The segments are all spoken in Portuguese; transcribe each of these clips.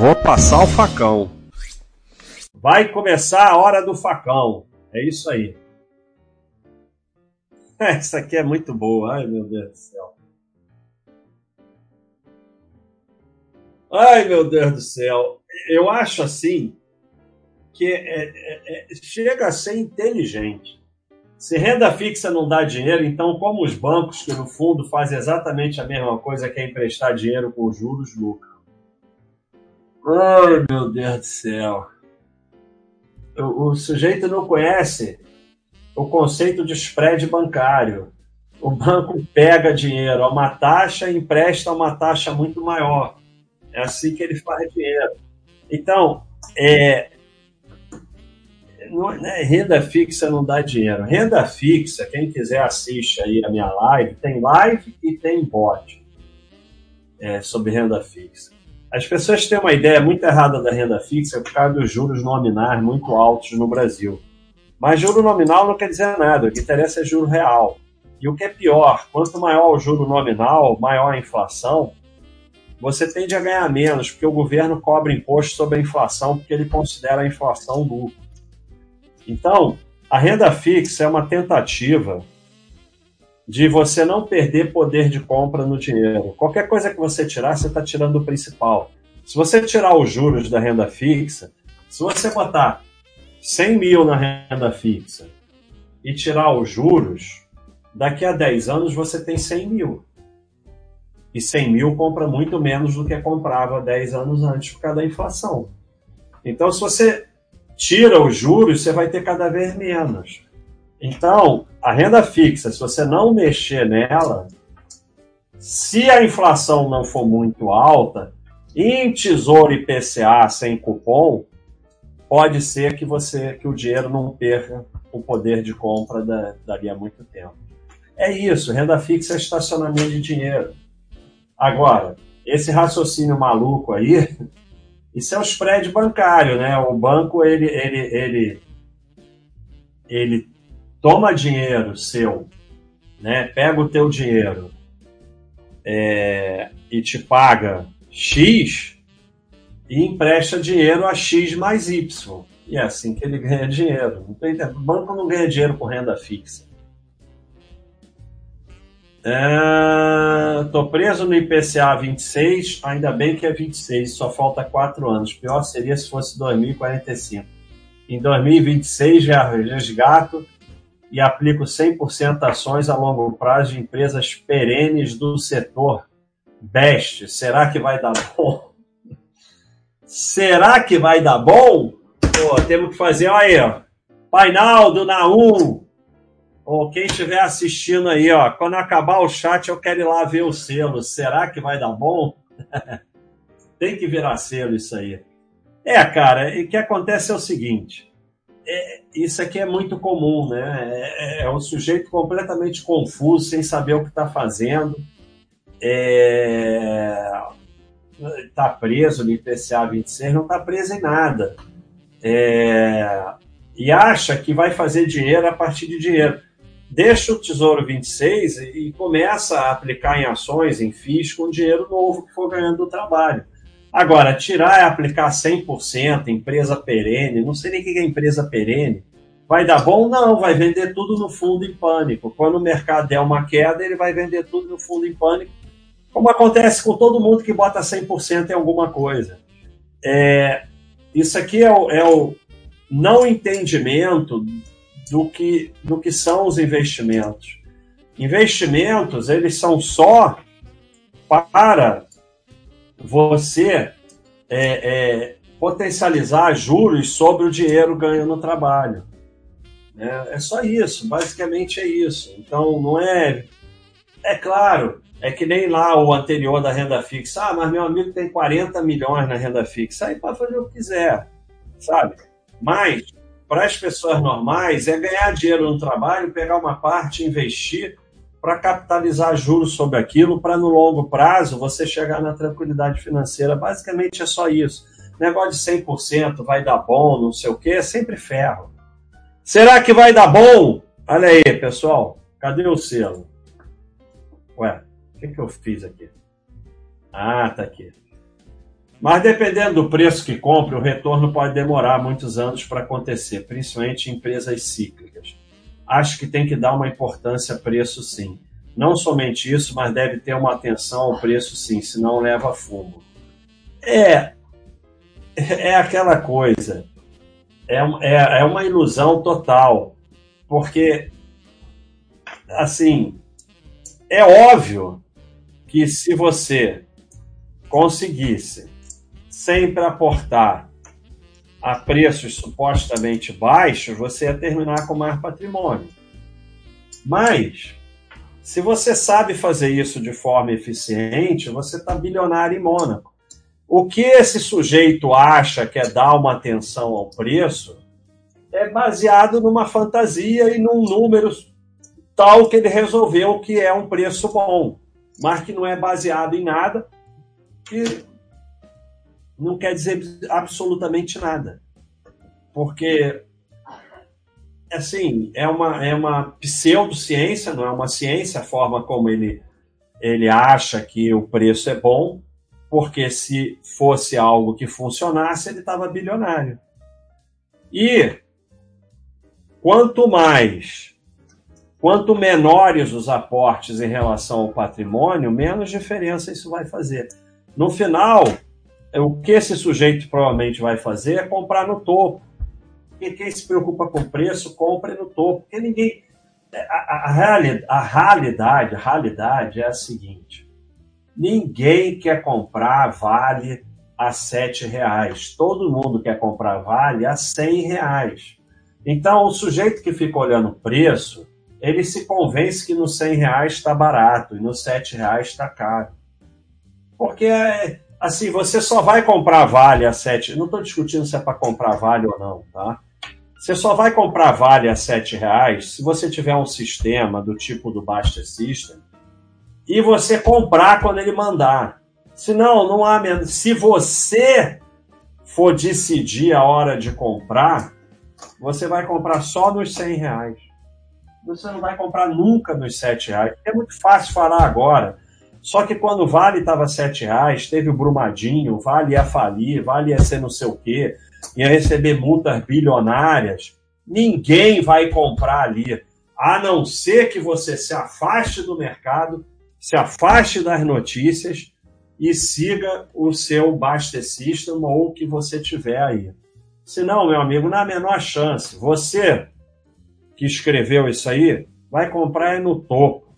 Vou passar o facão. Vai começar a hora do facão. É isso aí. Essa aqui é muito boa. Ai, meu Deus do céu. Ai, meu Deus do céu. Eu acho assim que é, é, é, chega a ser inteligente. Se renda fixa não dá dinheiro, então, como os bancos, que no fundo fazem exatamente a mesma coisa que é emprestar dinheiro com juros, lucram. Ai, meu Deus do céu. O, o sujeito não conhece o conceito de spread bancário. O banco pega dinheiro a uma taxa e empresta a uma taxa muito maior. É assim que ele faz dinheiro. Então, é, não, né, renda fixa não dá dinheiro. Renda fixa, quem quiser assiste aí a minha live, tem live e tem bot é, sobre renda fixa. As pessoas têm uma ideia muito errada da renda fixa por causa dos juros nominais muito altos no Brasil. Mas juro nominal não quer dizer nada, o que interessa é juro real. E o que é pior, quanto maior o juro nominal, maior a inflação, você tende a ganhar menos, porque o governo cobra imposto sobre a inflação, porque ele considera a inflação lucro. Então, a renda fixa é uma tentativa de você não perder poder de compra no dinheiro. Qualquer coisa que você tirar, você está tirando o principal. Se você tirar os juros da renda fixa, se você botar 100 mil na renda fixa e tirar os juros, daqui a 10 anos você tem 100 mil. E 100 mil compra muito menos do que comprava 10 anos antes por causa da inflação. Então, se você tira os juros, você vai ter cada vez menos. Então, a renda fixa, se você não mexer nela, se a inflação não for muito alta, em tesouro IPCA sem cupom, pode ser que você que o dinheiro não perca o poder de compra da, dali a muito tempo. É isso, renda fixa é estacionamento de dinheiro. Agora, esse raciocínio maluco aí isso é o spread bancário, né? O banco ele, ele, ele, ele toma dinheiro seu, né? Pega o teu dinheiro é, e te paga X e empresta dinheiro a X mais Y. E é assim que ele ganha dinheiro. O banco não ganha dinheiro com renda fixa. É, tô preso no IPCA 26, ainda bem que é 26, só falta 4 anos. Pior seria se fosse 2045. Em 2026 já resgato e aplico 100% ações a longo prazo de empresas perenes do setor. Best, será que vai dar bom? Será que vai dar bom? Pô, temos que fazer, olha aí, ó. Painaldo na 1, ou quem estiver assistindo aí, ó, quando acabar o chat, eu quero ir lá ver o selo. Será que vai dar bom? Tem que virar selo isso aí. É, cara, e o que acontece é o seguinte: é, isso aqui é muito comum, né? É, é, é um sujeito completamente confuso, sem saber o que está fazendo. Está é, preso no IPCA 26, não está preso em nada. É, e acha que vai fazer dinheiro a partir de dinheiro deixa o Tesouro 26 e começa a aplicar em ações, em FIIs, com dinheiro novo que for ganhando do trabalho. Agora, tirar e aplicar 100%, empresa perene, não sei nem o que é empresa perene, vai dar bom? Não, vai vender tudo no fundo em pânico. Quando o mercado der uma queda, ele vai vender tudo no fundo em pânico, como acontece com todo mundo que bota 100% em alguma coisa. É, isso aqui é o, é o não entendimento do que, do que são os investimentos. Investimentos, eles são só para você é, é, potencializar juros sobre o dinheiro ganho no trabalho. É, é só isso, basicamente é isso. Então, não é. É claro, é que nem lá o anterior da renda fixa. Ah, mas meu amigo tem 40 milhões na renda fixa. Aí pode fazer o que quiser, sabe? Mas para as pessoas normais é ganhar dinheiro no trabalho, pegar uma parte, investir para capitalizar juros sobre aquilo, para no longo prazo você chegar na tranquilidade financeira. Basicamente é só isso. Negócio de 100% vai dar bom, não sei o quê, é sempre ferro. Será que vai dar bom? Olha aí, pessoal. Cadê o selo? Ué, o que, que eu fiz aqui? Ah, tá aqui. Mas dependendo do preço que compre, o retorno pode demorar muitos anos para acontecer, principalmente em empresas cíclicas. Acho que tem que dar uma importância preço sim. Não somente isso, mas deve ter uma atenção ao preço sim, senão leva fumo. É, é aquela coisa. É, é, é uma ilusão total. Porque, assim, é óbvio que se você conseguisse sempre aportar a preços supostamente baixos, você ia terminar com mais patrimônio. Mas, se você sabe fazer isso de forma eficiente, você está bilionário em Mônaco. O que esse sujeito acha que é dar uma atenção ao preço é baseado numa fantasia e num número tal que ele resolveu que é um preço bom, mas que não é baseado em nada, que não quer dizer absolutamente nada. Porque, assim, é uma, é uma pseudociência, não é uma ciência, a forma como ele, ele acha que o preço é bom, porque se fosse algo que funcionasse, ele estava bilionário. E quanto mais, quanto menores os aportes em relação ao patrimônio, menos diferença isso vai fazer. No final, o que esse sujeito provavelmente vai fazer é comprar no topo. E quem se preocupa com preço, compre no topo. Porque ninguém. A, a, realidade, a realidade, a realidade é a seguinte: Ninguém quer comprar vale a sete reais. Todo mundo quer comprar vale a cem reais. Então, o sujeito que fica olhando o preço, ele se convence que no cem reais está barato e no sete reais está caro. Porque, assim, você só vai comprar vale a sete... Não estou discutindo se é para comprar vale ou não, tá? Você só vai comprar vale a sete reais se você tiver um sistema do tipo do Basta System e você comprar quando ele mandar. Senão, não há menos. Se você for decidir a hora de comprar, você vai comprar só nos 100 reais. Você não vai comprar nunca nos 7 reais. É muito fácil falar agora. Só que quando o Vale estava 7 reais, teve o Brumadinho, o Vale ia falir, Vale ia ser não sei o quê, ia receber multas bilionárias. Ninguém vai comprar ali, a não ser que você se afaste do mercado se afaste das notícias e siga o seu Baster System ou o que você tiver aí. Senão, meu amigo, na menor chance. Você que escreveu isso aí vai comprar no topo.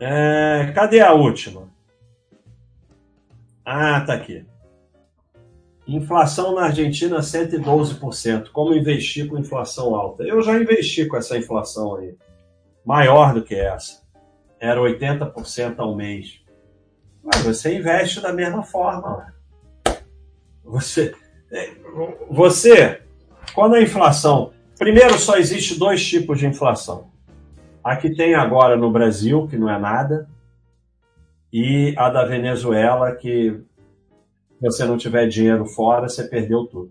É, cadê a última? Ah, tá aqui. Inflação na Argentina 112%. Como investir com inflação alta? Eu já investi com essa inflação aí. Maior do que essa era 80% ao mês. Mas você investe da mesma forma. Você, é, você, quando a inflação. Primeiro, só existe dois tipos de inflação. A que tem agora no Brasil, que não é nada, e a da Venezuela, que se você não tiver dinheiro fora, você perdeu tudo.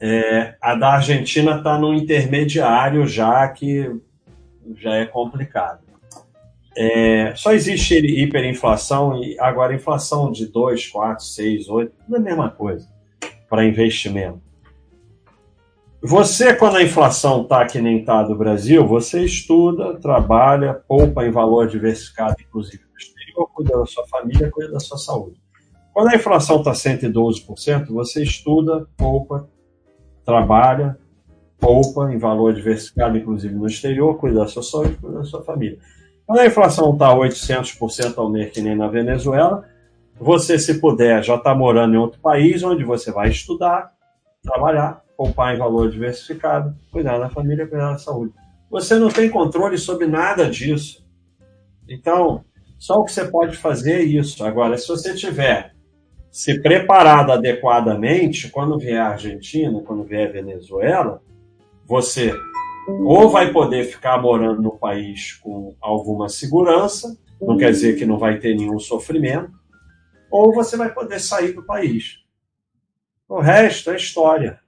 É, a da Argentina está no intermediário já, que já é complicado. É, só existe hiperinflação e agora inflação de 2, 4, 6, 8, não é a mesma coisa para investimento. Você, quando a inflação está que nem está do Brasil, você estuda, trabalha, poupa em valor diversificado, inclusive no exterior, cuida da sua família, cuida da sua saúde. Quando a inflação está 112%, você estuda, poupa, trabalha, poupa em valor diversificado, inclusive no exterior, cuida da sua saúde, cuida da sua família. Quando a inflação está 800% ao mês, que nem na Venezuela, você, se puder, já está morando em outro país onde você vai estudar, trabalhar, poupar em valor diversificado, cuidar da família, cuidar da saúde. Você não tem controle sobre nada disso. Então, só o que você pode fazer é isso. Agora, se você tiver se preparado adequadamente, quando vier a Argentina, quando vier a Venezuela, você ou vai poder ficar morando no país com alguma segurança, não quer dizer que não vai ter nenhum sofrimento, ou você vai poder sair do país. O resto é história.